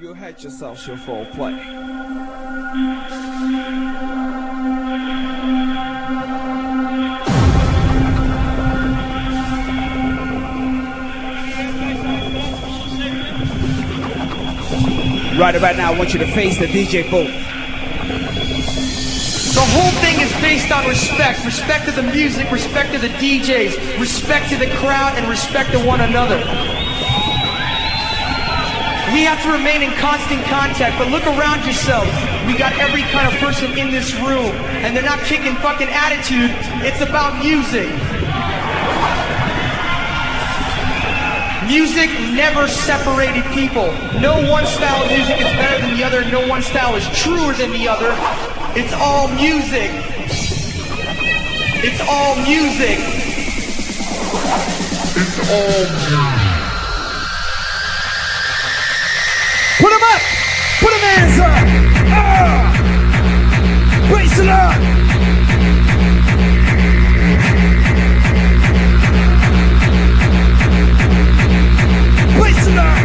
You had yourself your full play. Right about now, I want you to face the DJ booth. The whole thing is based on respect. Respect to the music, respect to the DJs, respect to the crowd, and respect to one another. We have to remain in constant contact, but look around yourself. We got every kind of person in this room, and they're not kicking fucking attitude. It's about music. Music never separated people. No one style of music is better than the other. No one style is truer than the other. It's all music. It's all music. It's all music. Listen up! Listen up!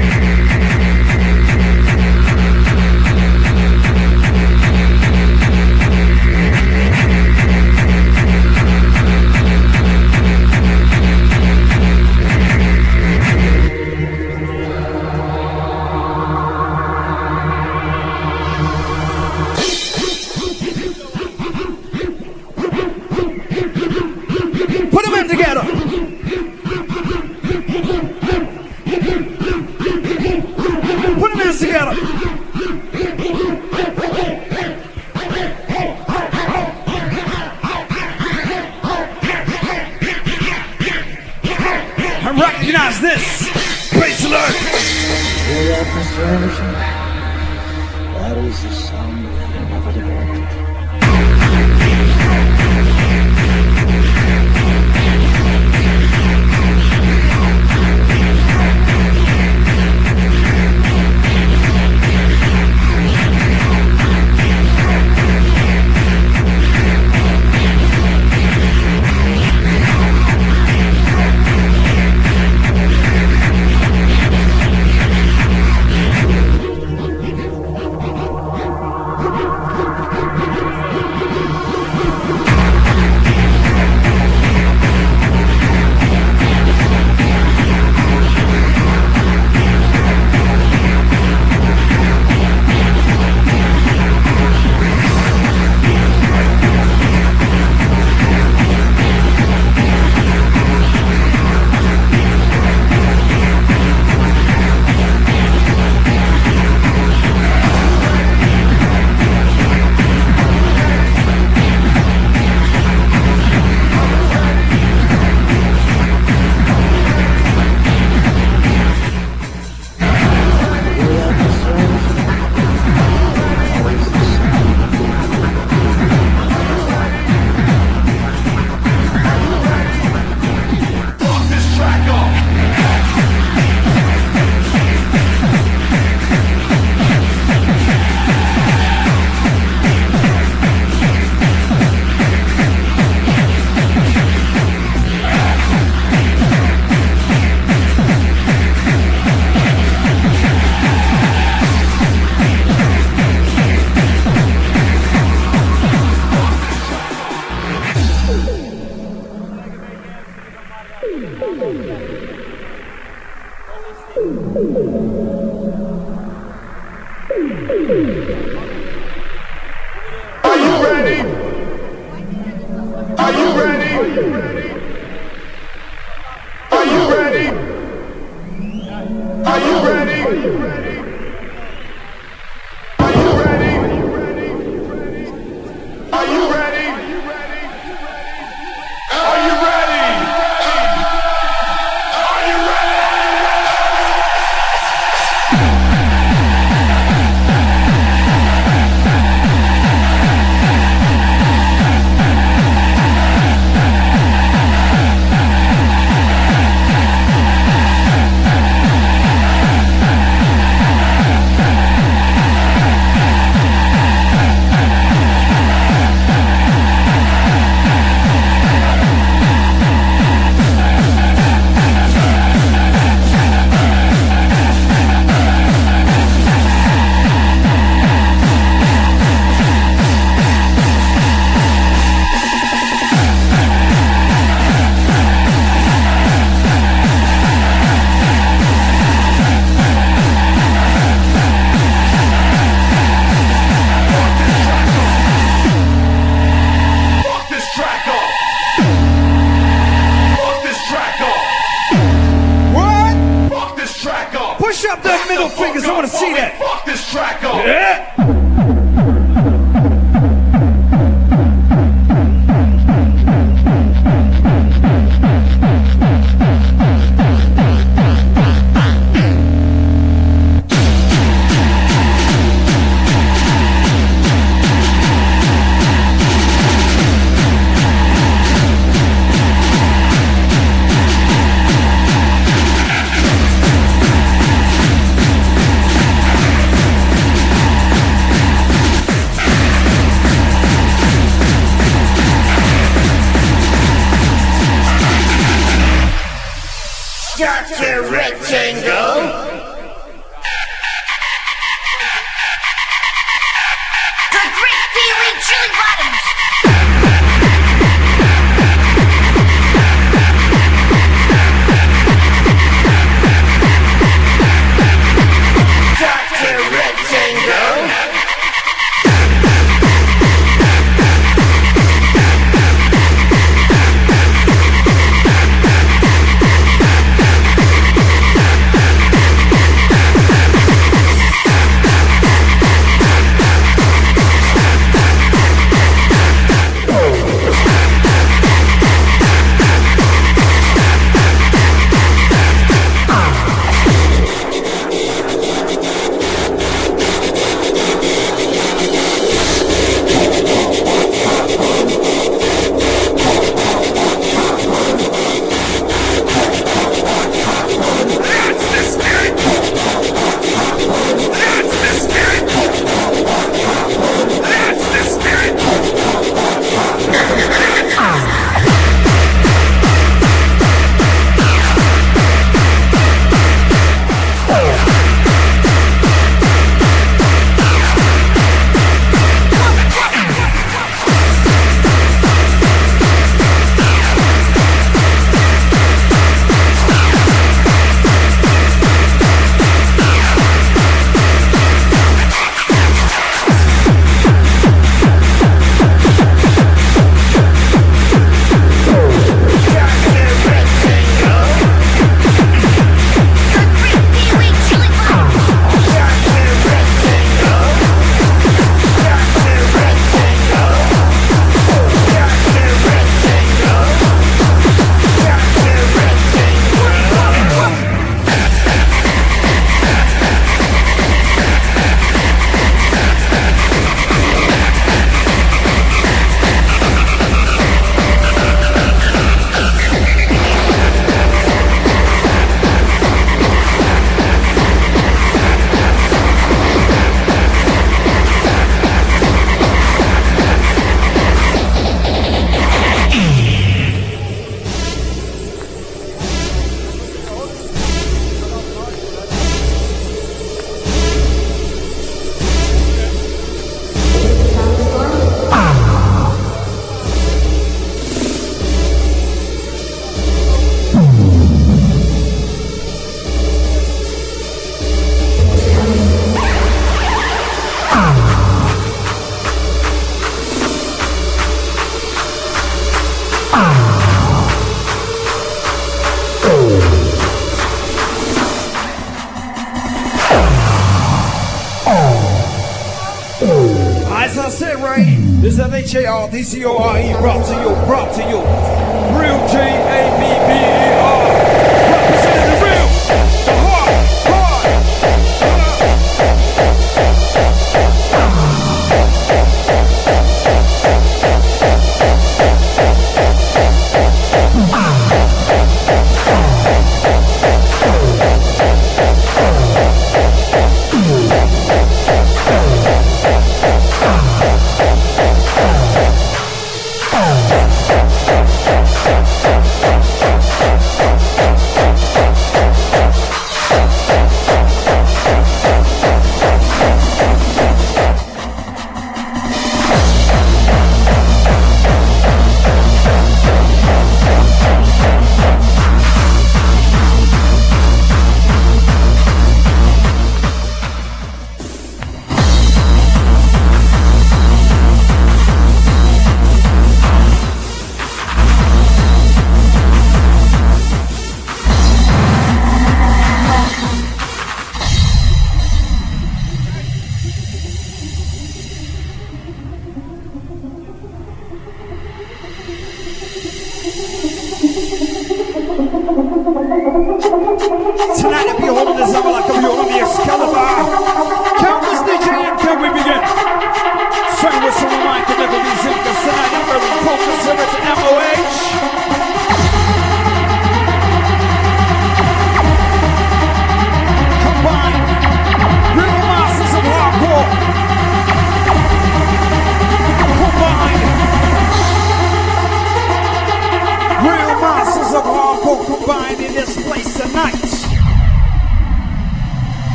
F-H-A-R-D-C-O-R-E brought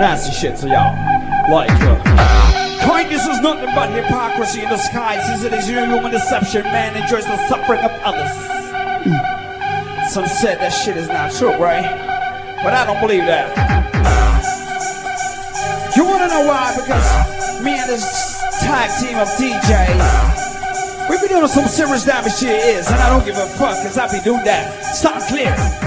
nasty shit to y'all. Like, uh, kindness is nothing but hypocrisy in disguise. As it is human deception, man enjoys the suffering of others. Some said that shit is not true, right? But I don't believe that. You wanna know why? Because me and this tag team of DJs, we be doing some serious damage your ears, and I don't give a fuck, cause I be doing that. Sound clear?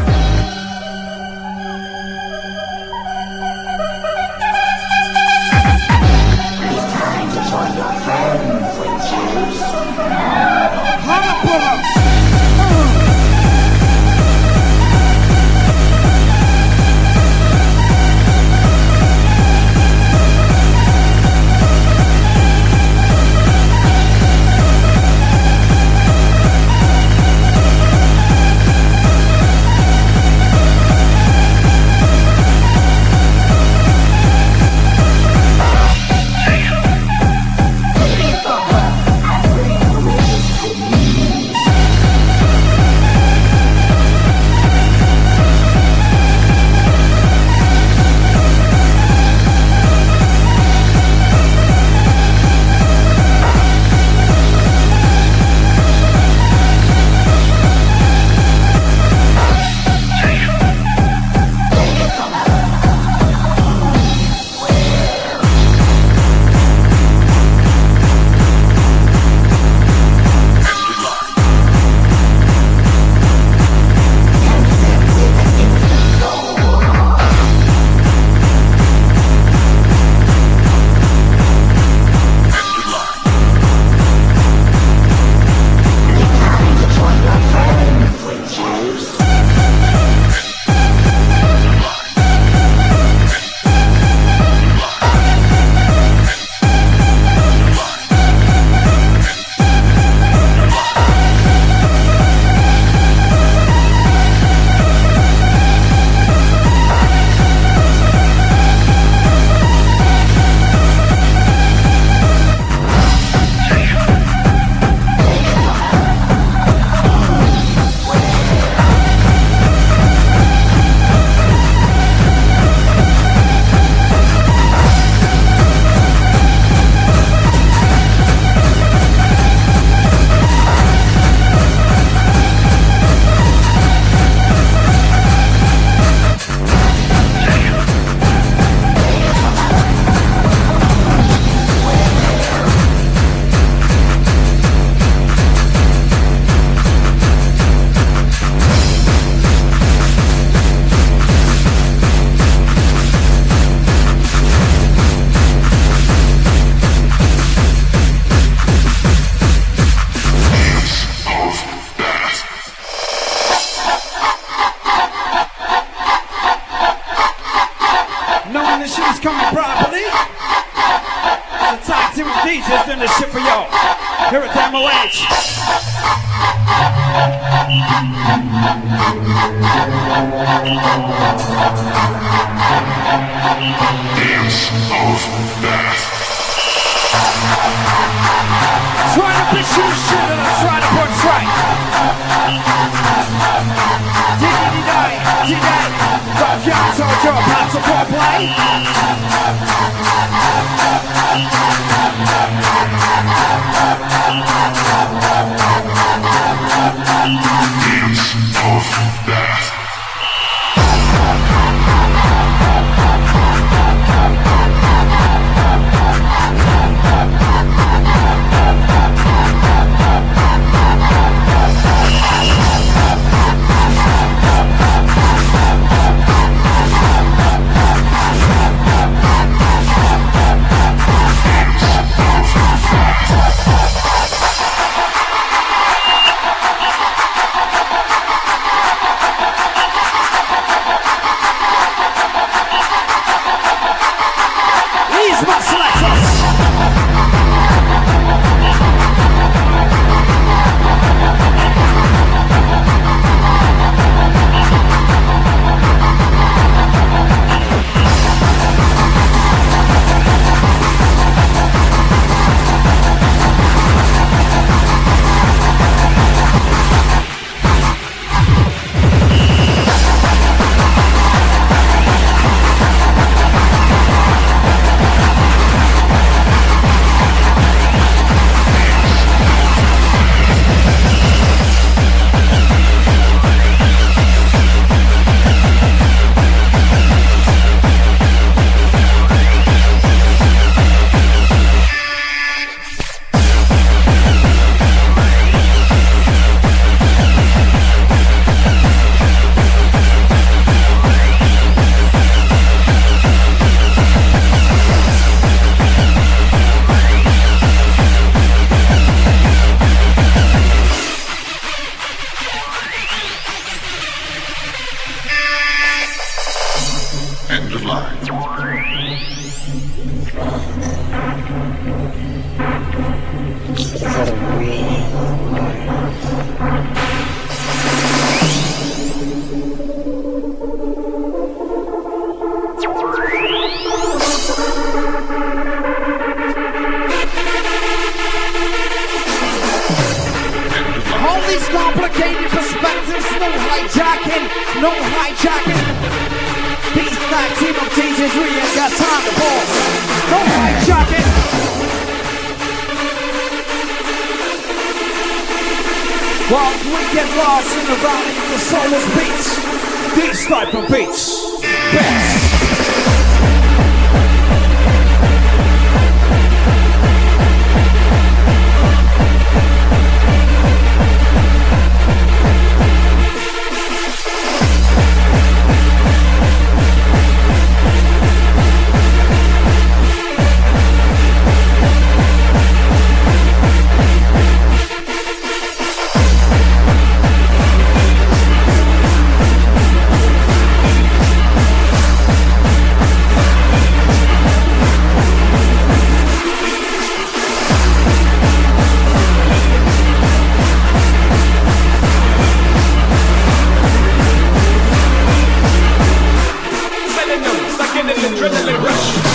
feeling like Rush.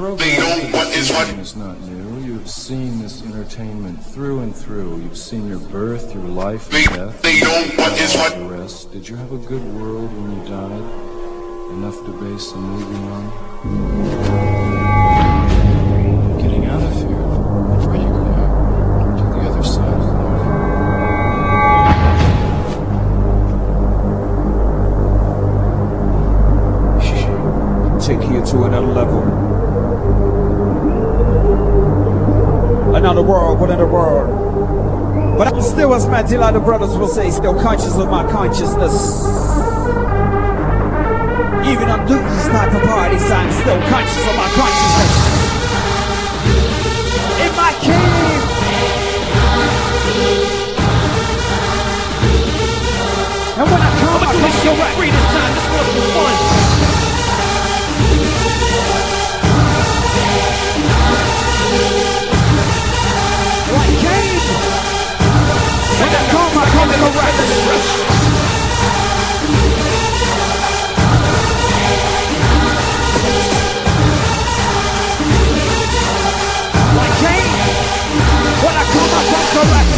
Program is not new. You've seen this entertainment through and through. You've seen your birth, your life, and death. The rest. Did you have a good world when you died? Enough to base a movie on? Getting out of here. Where are you going? To the other side of the movie. Take you to another level. I'm as my dear other brothers will say, still conscious of my consciousness. Even on type of parties, I'm still conscious of my consciousness. In my cave. And when I come, I come correct. Free this time, this for fun. When I come, I come correct. Like Cain. When I come, I come correct.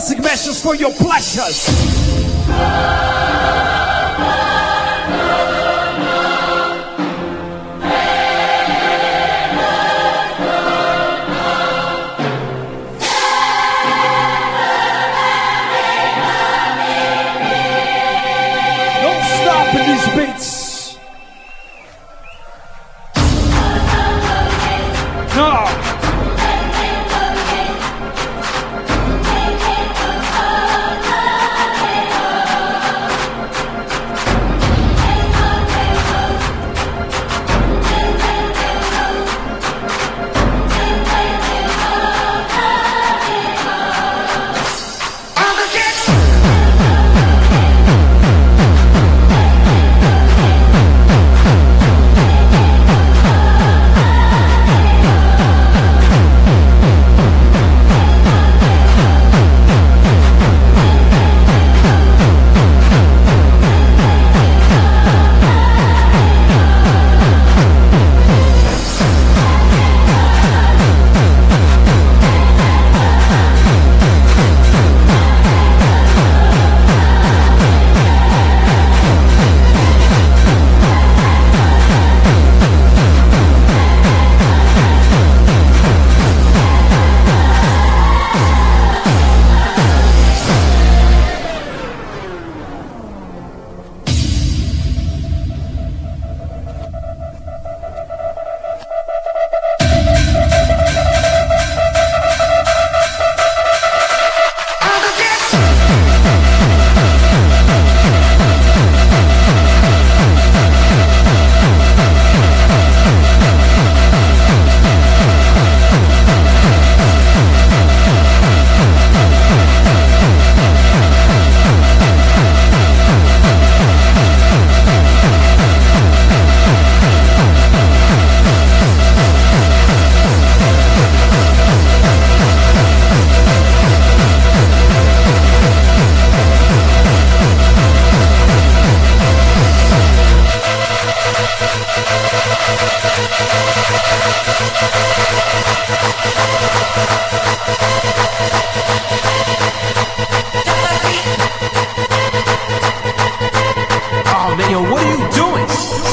Dressing measures for your pleasures. doing?